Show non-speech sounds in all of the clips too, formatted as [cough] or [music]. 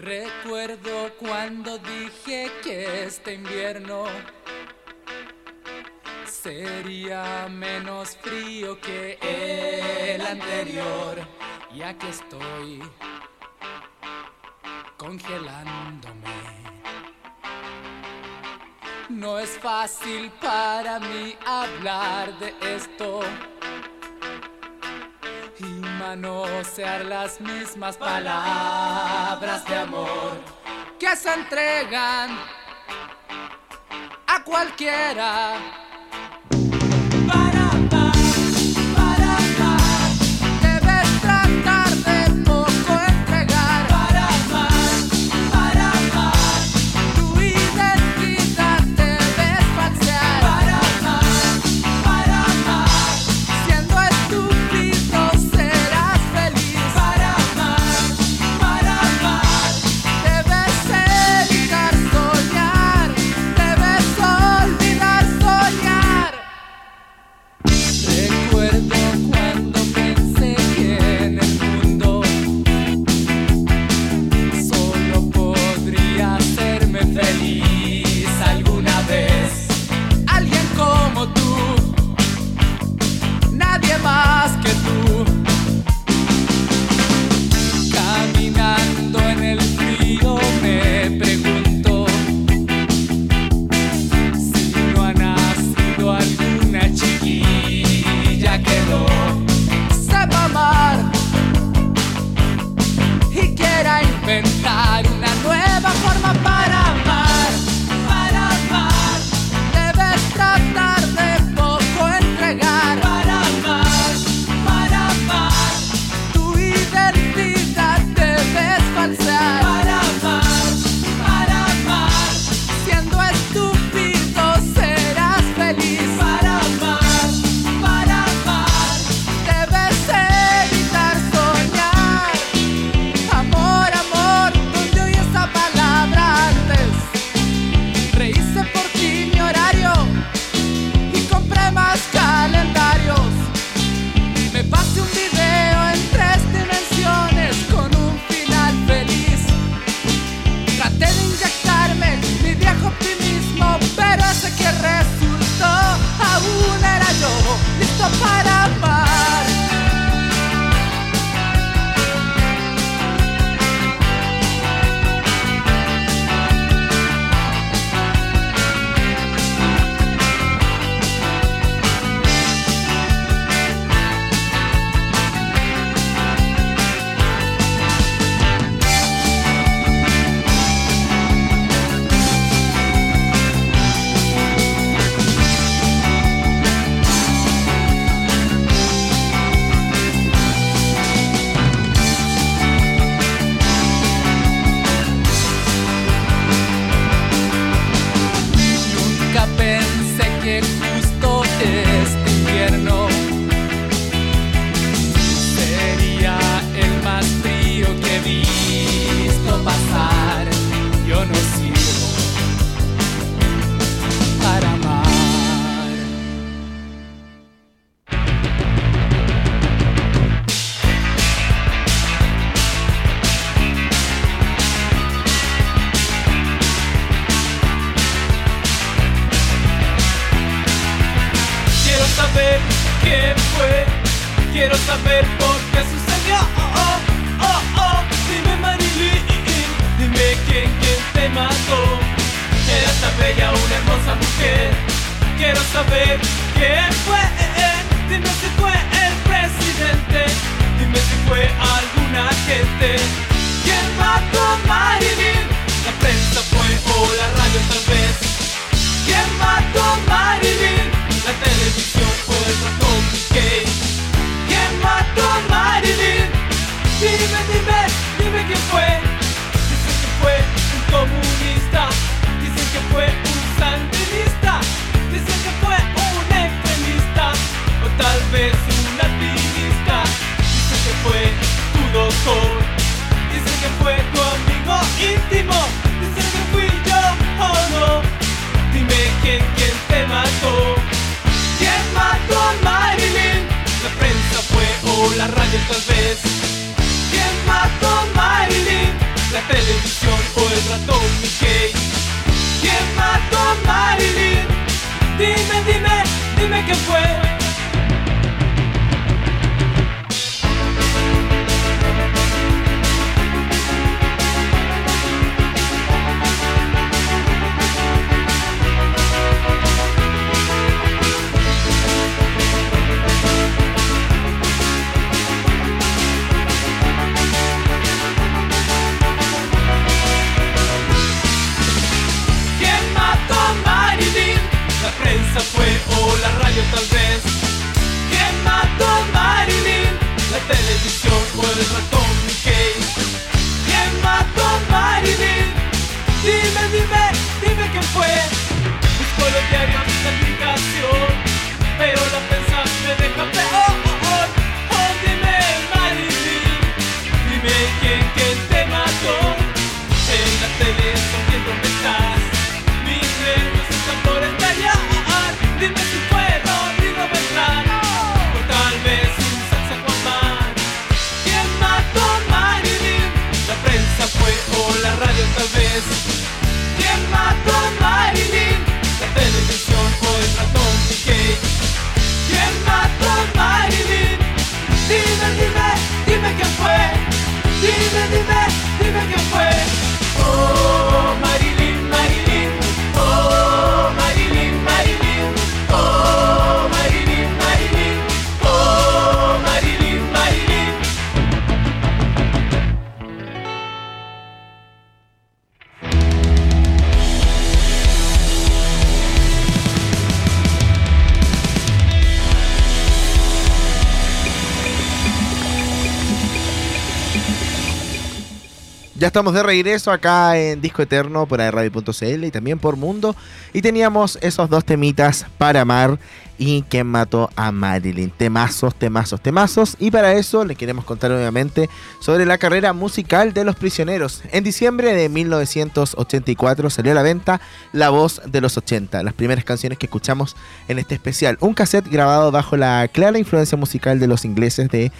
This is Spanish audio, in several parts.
Recuerdo cuando dije que este invierno sería menos frío que el anterior, ya que estoy congelándome. No es fácil para mí hablar de esto manosear las mismas palabras de amor que se entregan a cualquiera. Eras tan bella, una hermosa mujer. Quiero saber quién fue, dime si fue el presidente, dime si fue alguna gente. ¿Quién mató Marilyn? La prensa fue o la radio tal vez. ¿Quién mató Marilyn? La televisión o el ratón Mickey. ¿Quién mató Marilyn? Dime, dime, dime quién fue. Dicen que fue un comunista. Dicen que fue un sandinista. Dicen que fue un extremista. O tal vez un alpinista. Dicen que fue tu doctor. Dicen que fue tu amigo íntimo. Dicen que fui yo o no. Dime quién, quién te mató. ¿Quién mató a Marilyn? La prensa fue o la radio tal vez. ¿Quién mató Marilyn? La televisión Mickey? ¿Quién mató a Marilyn? Dime, dime, dime quién fue. Ya estamos de regreso acá en Disco Eterno por Radio.cl y también por Mundo. Y teníamos esos dos temitas para amar y quien mató a Marilyn. Temazos, temazos, temazos. Y para eso le queremos contar nuevamente sobre la carrera musical de los prisioneros. En diciembre de 1984 salió a la venta La Voz de los 80, las primeras canciones que escuchamos en este especial. Un cassette grabado bajo la clara influencia musical de los ingleses de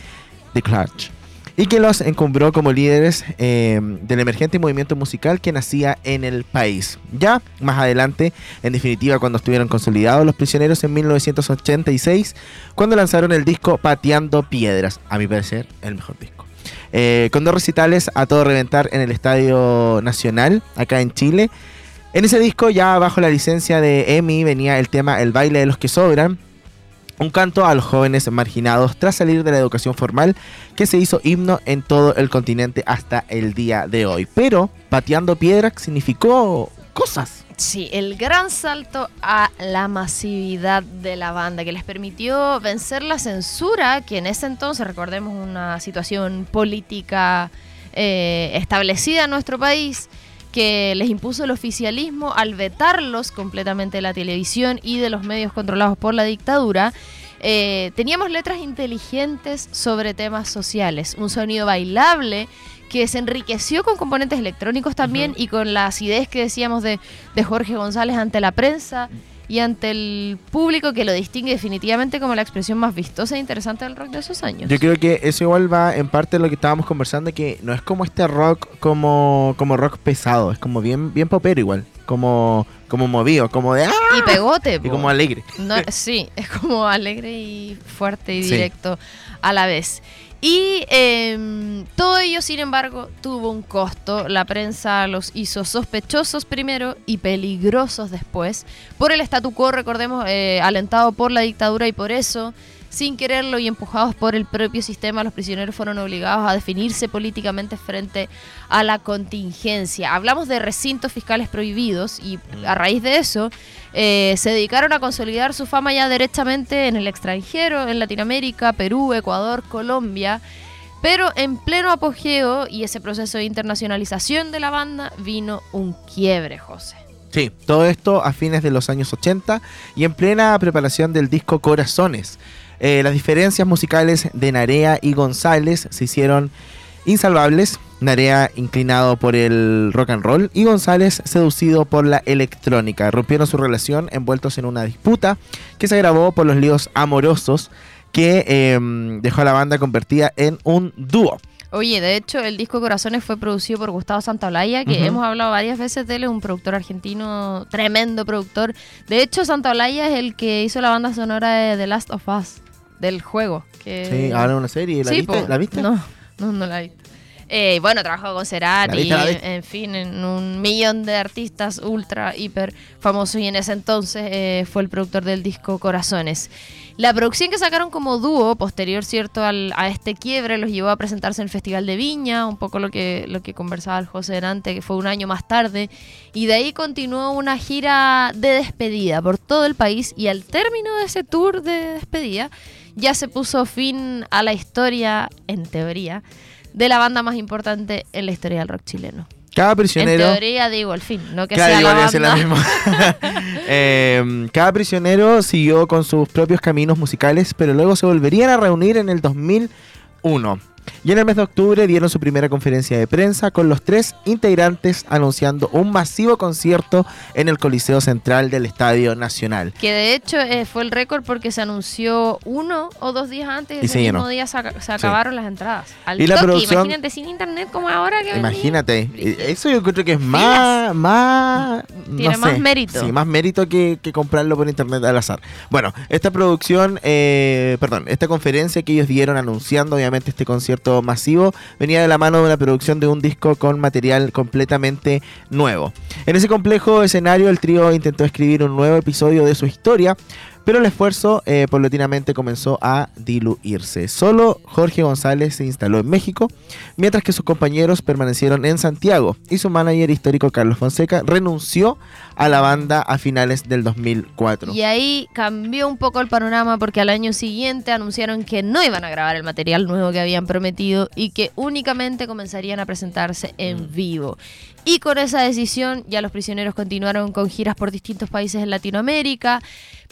The Clash y que los encumbró como líderes eh, del emergente movimiento musical que nacía en el país. Ya más adelante, en definitiva, cuando estuvieron consolidados los prisioneros en 1986, cuando lanzaron el disco Pateando Piedras, a mi parecer, el mejor disco. Eh, con dos recitales a todo reventar en el Estadio Nacional, acá en Chile. En ese disco, ya bajo la licencia de EMI, venía el tema El baile de los que sobran, un canto a los jóvenes marginados tras salir de la educación formal que se hizo himno en todo el continente hasta el día de hoy. Pero pateando piedras significó cosas. Sí, el gran salto a la masividad de la banda que les permitió vencer la censura, que en ese entonces, recordemos, una situación política eh, establecida en nuestro país, que les impuso el oficialismo al vetarlos completamente de la televisión y de los medios controlados por la dictadura. Eh, teníamos letras inteligentes sobre temas sociales, un sonido bailable que se enriqueció con componentes electrónicos también y con la acidez que decíamos de, de Jorge González ante la prensa y ante el público que lo distingue definitivamente como la expresión más vistosa e interesante del rock de esos años. Yo creo que eso igual va en parte de lo que estábamos conversando, que no es como este rock como, como rock pesado, es como bien, bien popero igual, como, como movido, como de... ¡ah! Y pegote. Y como alegre. No, sí, es como alegre y fuerte y Sí. directo a la vez. Y em, todo ello, sin embargo, tuvo un costo. La prensa los hizo sospechosos primero y peligrosos después. Por el statu quo, recordemos, eh, alentado por la dictadura y por eso, sin quererlo y empujados por el propio sistema, los prisioneros fueron obligados a definirse políticamente frente a la contingencia. Hablamos de recintos fiscales prohibidos y a raíz de eso eh, se dedicaron a consolidar su fama ya derechamente en el extranjero, en Latinoamérica, Perú, Ecuador, Colombia. Pero en pleno apogeo y ese proceso de internacionalización de la banda vino un quiebre, José. Sí, todo esto a fines de los años 80 y en plena preparación del disco Corazones. Eh, las diferencias musicales de Narea y González se hicieron insalvables. Narea inclinado por el rock and roll y González seducido por la electrónica. Rompieron su relación envueltos en una disputa que se agravó por los líos amorosos que eh, dejó a la banda convertida en un dúo. Oye, de hecho, el disco Corazones fue producido por Gustavo Santaolalla, que hemos hablado varias veces de él, es un productor argentino, tremendo productor. De hecho, Santaolalla es el que hizo la banda sonora de The Last of Us, del juego. Que... Sí, ahora una serie. ¿La Sí, viste? po. ¿La viste? No, no, no la he visto. Eh, bueno, trabajó con Cerati, en fin, en un millón de artistas ultra, hiper famosos y en ese entonces eh, fue el productor del disco Corazones. La producción que sacaron como dúo, posterior cierto al- a este quiebre, los llevó a presentarse en el Festival de Viña, un poco lo que, lo que conversaba el José delante, que fue un año más tarde, y de ahí continuó una gira de despedida por todo el país y al término de ese tour de despedida ya se puso fin a la historia, en teoría, de la banda más importante en la historia del rock chileno. Cada En prisionero. teoría digo el fin, no que Claro, sea la banda. lo mismo. Eh, cada prisionero siguió con sus propios caminos musicales, pero luego se volverían a reunir en el 2001. Y en el mes de octubre dieron su primera conferencia de prensa con los tres integrantes anunciando un masivo concierto en el Coliseo Central del Estadio Nacional. Que de hecho eh, fue el récord porque se anunció uno o dos días antes y ese se mismo llenó. día se, ac- se acabaron las entradas. Al Y la toque, producción- imagínate sin internet como ahora que. Imagínate, eh, eso yo creo que es más, más, Tiene no más sé. mérito. Sí, más mérito que, que comprarlo por internet al azar. Bueno, esta producción, eh, perdón, esta conferencia que ellos dieron anunciando obviamente este concierto masivo, venía de la mano de una producción de un disco con material completamente nuevo. En ese complejo escenario el trío intentó escribir un nuevo episodio de su historia, pero el esfuerzo eh, paulatinamente comenzó a diluirse. Solo Jorge González se instaló en México, mientras que sus compañeros permanecieron en Santiago y su manager histórico Carlos Fonseca renunció a la banda a finales del 2004. Y ahí cambió un poco el panorama porque al año siguiente anunciaron que no iban a grabar el material nuevo que habían prometido y que únicamente comenzarían a presentarse en vivo. Y con esa decisión ya los prisioneros continuaron con giras por distintos países en Latinoamérica.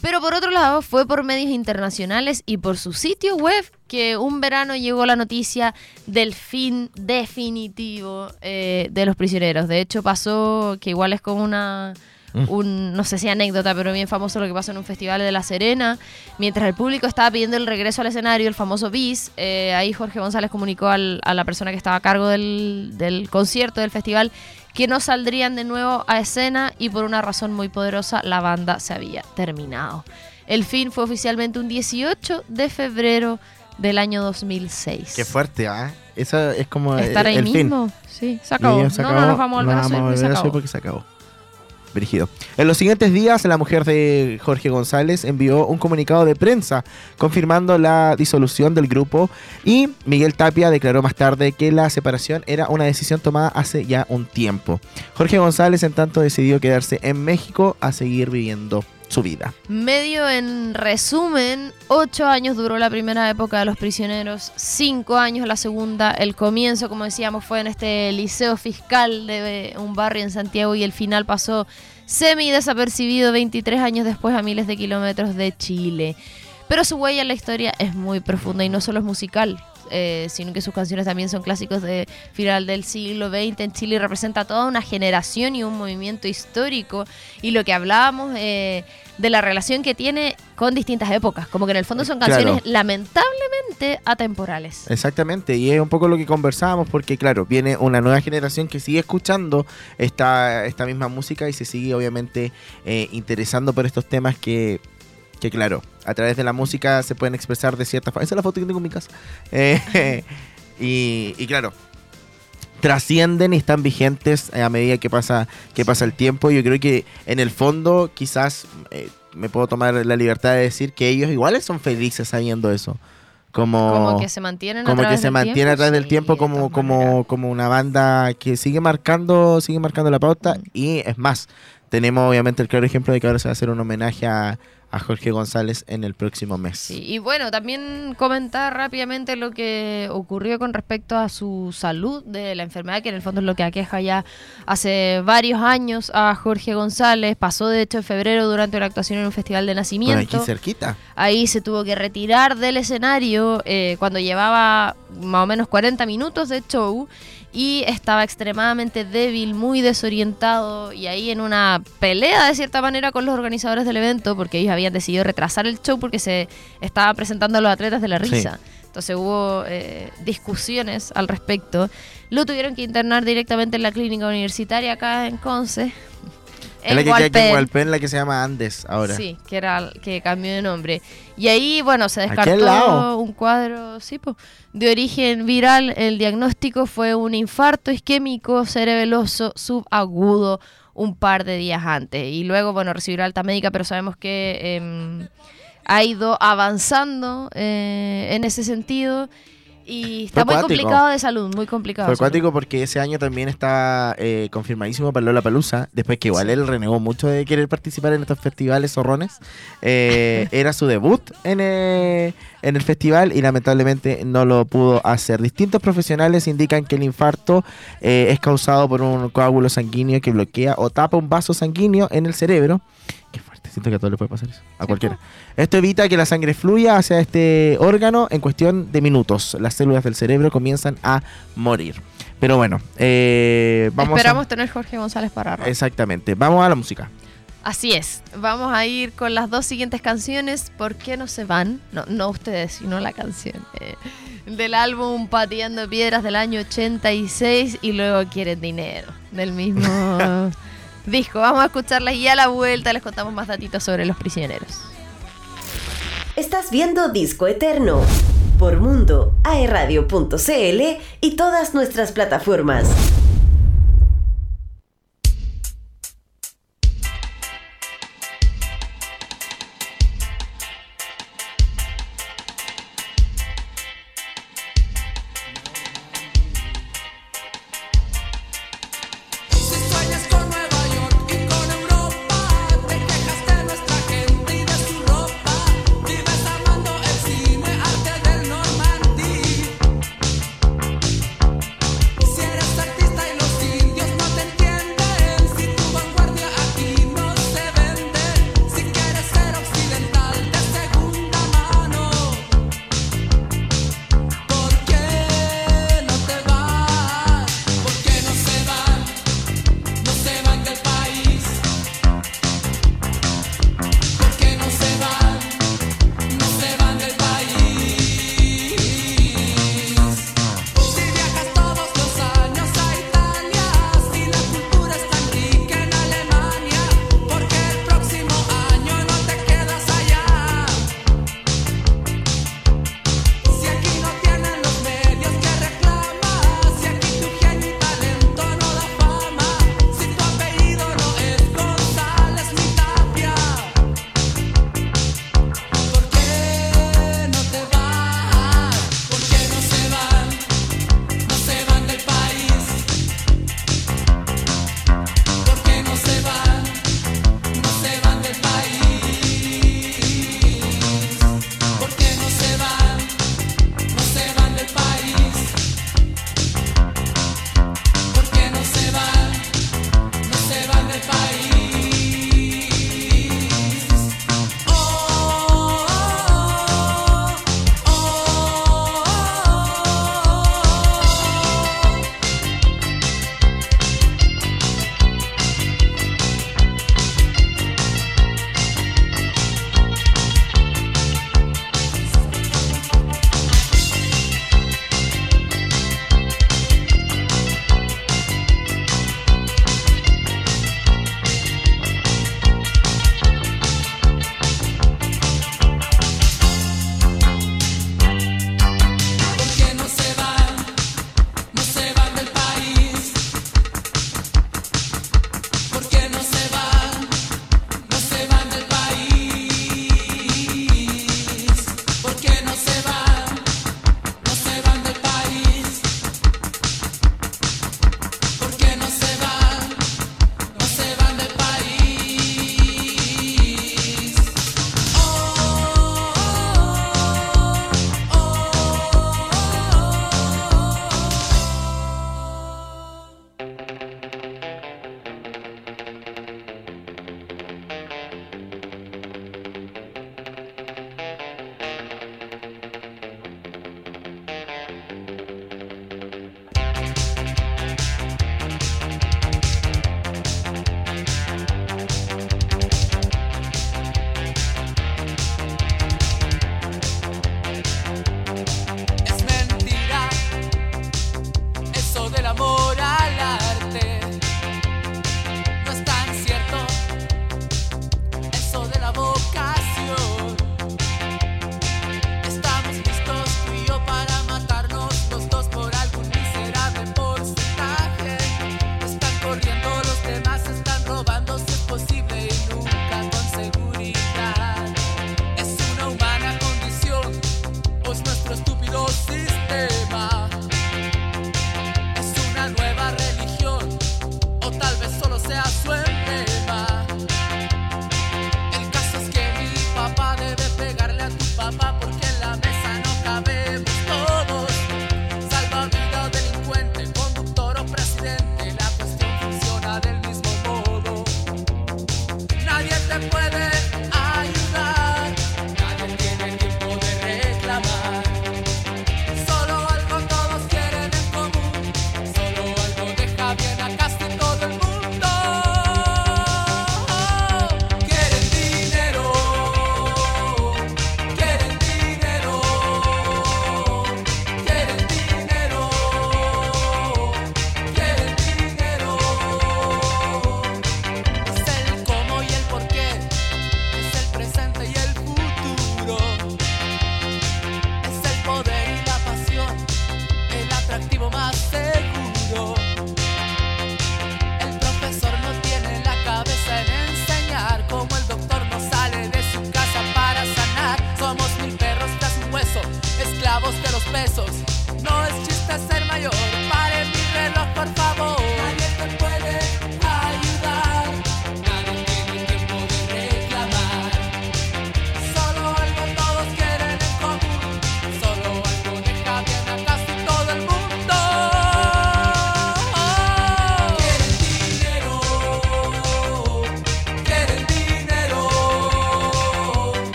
Pero por otro lado fue por medios internacionales y por su sitio web que un verano llegó la noticia del fin definitivo eh, de los prisioneros. De hecho pasó que igual es como una un, no sé si anécdota, pero bien famoso lo que pasó en un festival de La Serena. Mientras el público estaba pidiendo el regreso al escenario, el famoso bis, eh, ahí Jorge González comunicó al- a la persona que estaba a cargo del, del concierto, del festival, que no saldrían de nuevo a escena y por una razón muy poderosa la banda se había terminado. El fin fue oficialmente un 18 de febrero del año 2006. Qué fuerte, ¿ah? Eso es como el, Estar ahí el fin. mismo. Sí, se acabó. Se no, acabó, no nos vamos a volver no a subir vamos porque se volver a subir acabó. porque se acabó. En los siguientes días, la mujer de Jorge González envió un comunicado de prensa confirmando la disolución del grupo y Miguel Tapia declaró más tarde que la separación era una decisión tomada hace ya un tiempo. Jorge González, en tanto, decidió quedarse en México a seguir viviendo su vida. Medio en resumen, ocho años duró la primera época de los prisioneros, cinco años la segunda, el comienzo, como decíamos, fue en este liceo fiscal de un barrio en Santiago y el final pasó semi desapercibido 23 años después a miles de kilómetros de Chile. Pero su huella en la historia es muy profunda y no solo es musical, eh, sino que sus canciones también son clásicos de final del siglo XX en Chile y representa toda una generación y un movimiento histórico. Y lo que hablábamos eh, de la relación que tiene con distintas épocas, como que en el fondo son Claro. canciones lamentablemente atemporales. Exactamente, y es un poco lo que conversábamos porque claro, viene una nueva generación que sigue escuchando esta, esta misma música y se sigue obviamente eh, interesando por estos temas que, que claro, a través de la música se pueden expresar de cierta forma. Esa es la foto que tengo en mi casa. Eh, [laughs] y, y claro, trascienden y están vigentes a medida que pasa, que pasa el tiempo. Yo creo que en el fondo quizás eh, me puedo tomar la libertad de decir que ellos iguales son felices sabiendo eso. Como, Como que se mantienen a como que través se del mantiene tiempo, a través del sí, tiempo como, como, maneras. como una banda que sigue marcando, sigue marcando la pauta Mm. y es más, tenemos obviamente el claro ejemplo de que ahora se va a hacer un homenaje a, a Jorge González en el próximo mes. Sí, y bueno, también comentar rápidamente lo que ocurrió con respecto a su salud de la enfermedad, que en el fondo es lo que aqueja ya hace varios años a Jorge González. Pasó de hecho en febrero durante una actuación en un festival de Por aquí nacimiento. cerquita. Ahí se tuvo que retirar del escenario eh, cuando llevaba más o menos 40 minutos de show y estaba extremadamente débil, muy desorientado y ahí en una pelea de cierta manera con los organizadores del evento porque ellos habían decidido retrasar el show porque se estaban presentando a los atletas de la Sí. risa. Entonces hubo eh, discusiones al respecto. Lo tuvieron que internar directamente en la clínica universitaria acá en Conce. Es la que queda aquí en la que se llama Andes ahora. Sí, que era que cambió de nombre. Y ahí, bueno, se descartó un cuadro sí, po, de origen viral. El diagnóstico fue un infarto isquémico cerebeloso subagudo un par de días antes. Y luego, bueno, recibirá alta médica, pero sabemos que em, ha ido avanzando eh, en ese sentido. Y está muy complicado de salud, muy complicado. Fue acuático porque ese año también está eh, confirmadísimo para Lola Palusa. Después que igual él renegó mucho de querer participar en estos festivales zorrones. Eh, era su debut en, eh, en el festival y lamentablemente no lo pudo hacer. Distintos profesionales indican que el infarto eh, es causado por un coágulo sanguíneo que bloquea o tapa un vaso sanguíneo en el cerebro. Siento que a todos le puede pasar eso. A cualquiera. Esto evita que la sangre fluya hacia este órgano en cuestión de minutos. Las células del cerebro comienzan a morir. Pero bueno, eh, vamos Esperamos a... tener Jorge González para rato. Exactamente. Vamos a la música. Así es. Vamos a ir con las dos siguientes canciones. ¿Por qué no se van? No, no ustedes, sino la canción. eh, del álbum Pateando Piedras del año 86 y luego Quieren Dinero. Del mismo [laughs] disco. Vamos a escucharlas y a la vuelta les contamos más datitos sobre los prisioneros. Estás viendo Disco Eterno por Mundo, aeradio.cl y todas nuestras plataformas.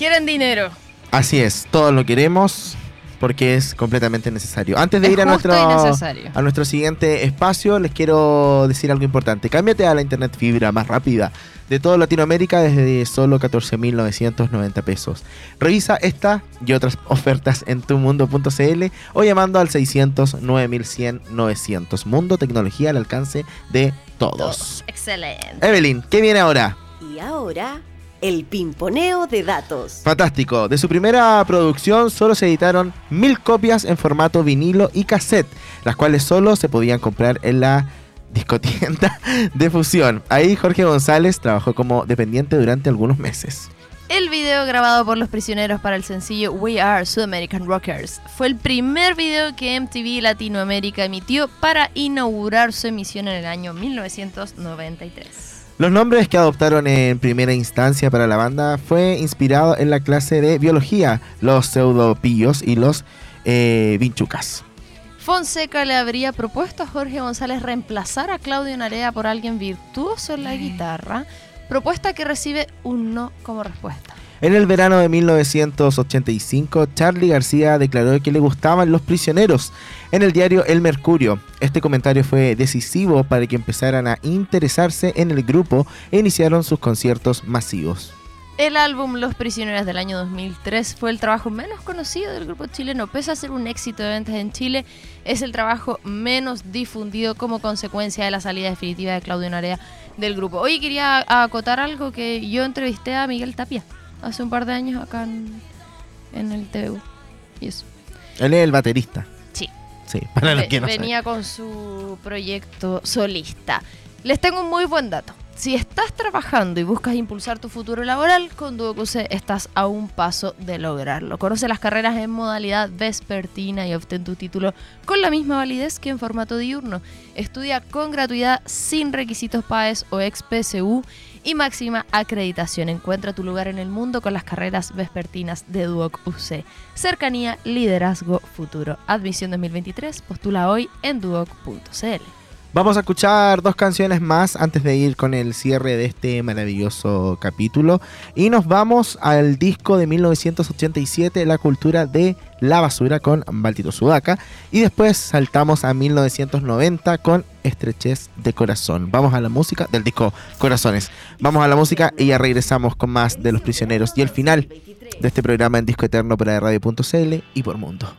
Quieren dinero. Así es, todos lo queremos porque es completamente necesario. Antes de Es ir a nuestro, a nuestro siguiente espacio, les quiero decir algo importante. Cámbiate a la internet fibra más rápida de toda Latinoamérica desde solo 14.990 pesos. Revisa esta y otras ofertas en tumundo.cl o llamando al 600 9100 900. Mundo, tecnología al alcance de todos. Excelente. Evelyn, ¿qué viene ahora? Y ahora, el pimponeo de datos. Fantástico. De su primera producción solo se editaron mil copias en formato vinilo y cassette, las cuales solo se podían comprar en la discotienda [laughs] de fusión. Ahí Jorge González trabajó como dependiente durante algunos meses. El video grabado por los prisioneros para el sencillo We Are Sudamerican Rockers fue el primer video que MTV Latinoamérica emitió para inaugurar su emisión en el año 1993. Los nombres que adoptaron en primera instancia para la banda fue inspirado en la clase de biología, los pseudopillos y los eh, vinchucas. Fonseca le habría propuesto a Jorge González reemplazar a Claudio Narea por alguien virtuoso en la guitarra, propuesta que recibe un no como respuesta. En el verano de 1985, Charlie García declaró que le gustaban los prisioneros en el diario El Mercurio. Este comentario fue decisivo para que empezaran a interesarse en el grupo e iniciaron sus conciertos masivos. El álbum Los Prisioneros del año 2003 fue el trabajo menos conocido del grupo chileno. Pese a ser un éxito de ventas en Chile, es el trabajo menos difundido como consecuencia de la salida definitiva de Claudio Narea del grupo. Hoy quería acotar algo que yo entrevisté a Miguel Tapia hace un par de años acá en, en el TVU. Y eso. Él es el baterista. Sí. Sí, [laughs] para los que no venía con su proyecto solista. Les tengo un muy buen dato. Si estás trabajando y buscas impulsar tu futuro laboral, con DuoQC estás a un paso de lograrlo. Conoce las carreras en modalidad vespertina y obtén tu título con la misma validez que en formato diurno. Estudia con gratuidad sin requisitos PAES o ex-PSU y máxima acreditación. Encuentra tu lugar en el mundo con las carreras vespertinas de Duoc UC. Cercanía, liderazgo, futuro. Admisión 2023. Postula hoy en duoc.cl. Vamos a escuchar dos canciones más antes de ir con el cierre de este maravilloso capítulo. Y nos vamos al disco de 1987, La cultura de la basura, con Baltito Sudaca. Y después saltamos a 1990 con Estrechez de Corazón. Vamos a la música del disco Corazones. Vamos a la música y ya regresamos con más de Los Prisioneros y el final de este programa en Disco Eterno para Radio.cl y por Mundo.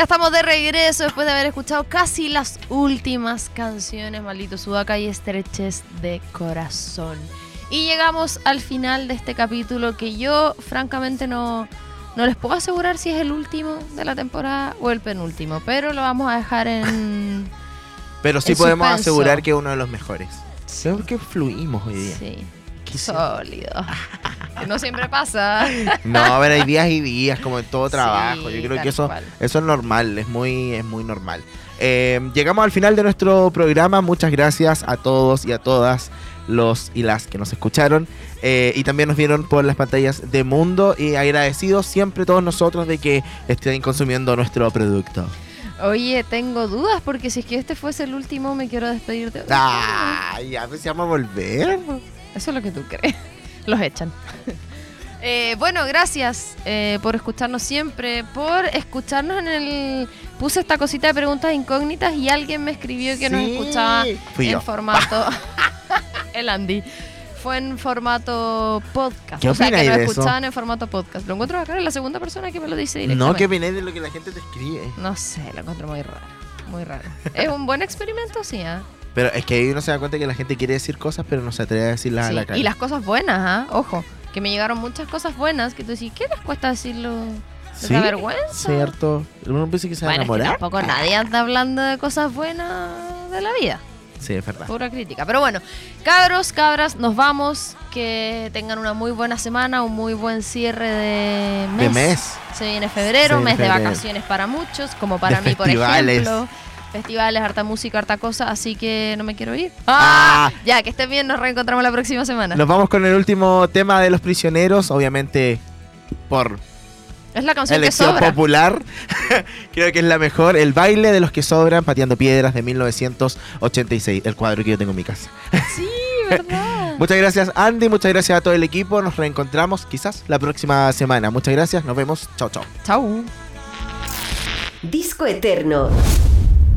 Ya estamos de regreso después de haber escuchado casi las últimas canciones, maldito Sudaca y estreches de corazón. Y llegamos al final de este capítulo que yo francamente no, no les puedo asegurar si es el último de la temporada o el penúltimo, pero lo vamos a dejar en... [laughs] Pero sí El podemos suspenso. asegurar que es uno de los mejores. Creo que fluimos hoy día. Sí, Quizá. sólido. No siempre pasa. [laughs] No, a ver, hay días y días, como en todo Sí, trabajo. Yo creo que eso, cual. eso es normal, es muy, es muy normal. Eh, llegamos al final de nuestro programa. Muchas gracias a todos y a todas los y las que nos escucharon eh, y también nos vieron por las pantallas de Mundo y agradecidos siempre todos nosotros de que estén consumiendo nuestro producto. Oye, tengo dudas porque si es que este fuese el último me quiero despedir de Ah, ya pues vamos a volver. Eso es lo que tú crees. Los echan. [laughs] Eh, bueno, gracias eh, por escucharnos siempre, por escucharnos en el... Puse esta cosita de preguntas incógnitas y alguien me escribió que nos Sí, escuchaba fui en yo. formato... [laughs] el Andy. Fue en formato podcast. ¿Qué o sea, que opináis nos escuchaban en formato podcast. Lo encuentro acá, es la segunda persona que me lo dice No, directamente. que viene de lo que la gente te escribe. No sé, lo encuentro muy raro. Muy raro. ¿Es un buen experimento? Sí, ¿ah? Pero es que ahí uno se da cuenta que la gente quiere decir cosas, pero no se atreve a decirlas a la cara. Y las cosas buenas, ¿ah? Ojo, que me llegaron muchas cosas buenas que tú decís, ¿qué les cuesta decirlo? ¿Les ¿Sí? da vergüenza? Cierto. Uno piensa que se va a Bueno, es que enamorar. tampoco nadie anda hablando de cosas buenas de la vida. Sí, es verdad. Pura crítica. Pero bueno, cabros, cabras, nos vamos. Que tengan una muy buena semana, un muy buen cierre de mes. De mes. Se viene febrero, mes de vacaciones para muchos, como para De mí, por ejemplo. Festivales, harta música, harta cosa, así que no me quiero ir. ¡Ah! Ya, que estén bien, nos reencontramos la próxima semana. Nos vamos con el último tema de los prisioneros, obviamente por Es la canción que elección sobra. popular. [laughs] Creo que es la mejor. El baile de los que sobran pateando piedras de 1986. El cuadro que yo tengo en mi casa. [laughs] Sí, ¿verdad? Muchas gracias Andy, muchas gracias a todo el equipo. Nos reencontramos quizás la próxima semana. Muchas gracias, nos vemos. Chao, chao. Chau. Disco Eterno.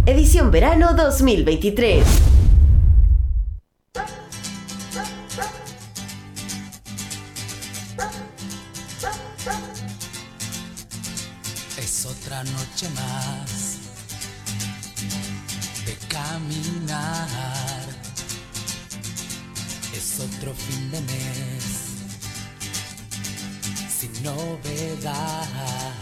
Edición verano 2023. Es otra noche más de caminar. Es otro fin de mes sin novedad.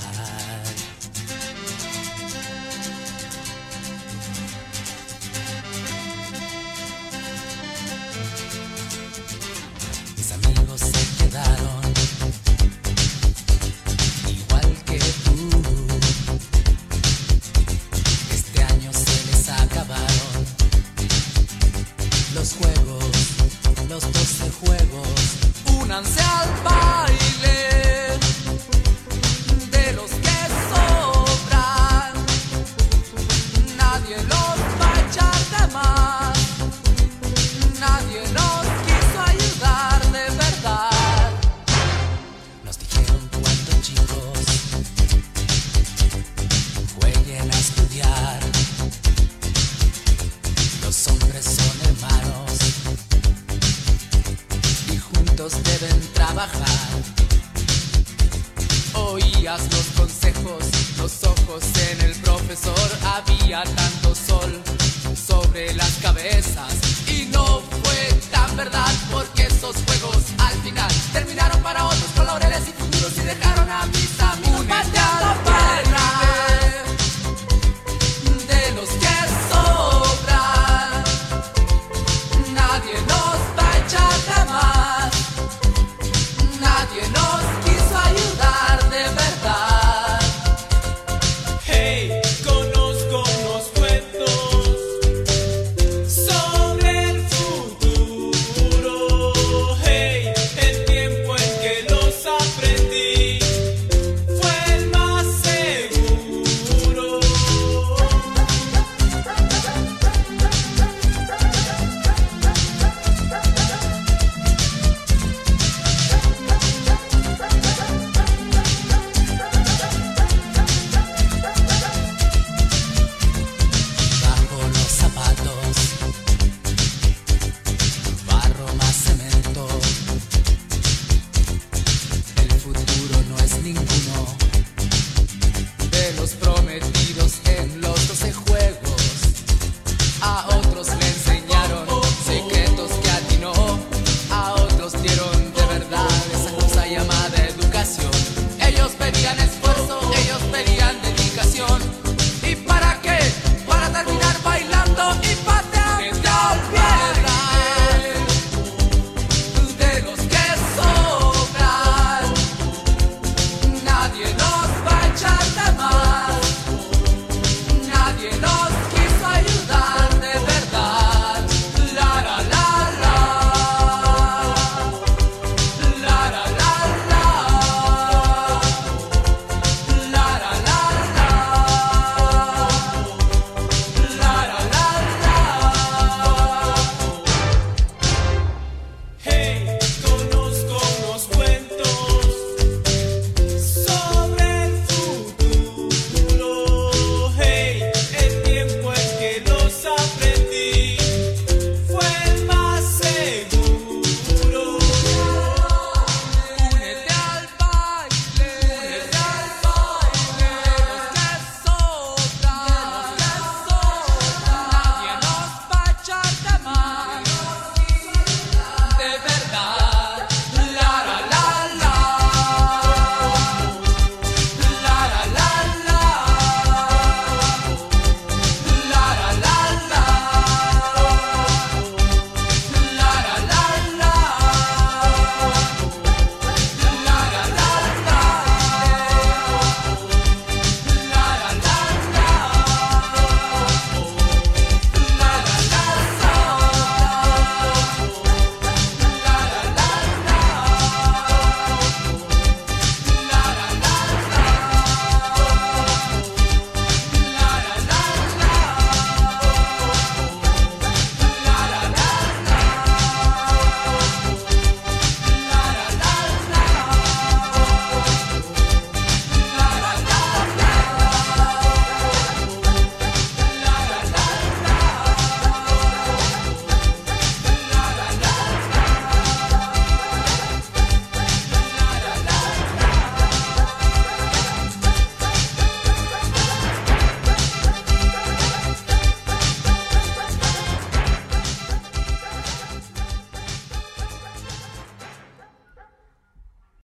Había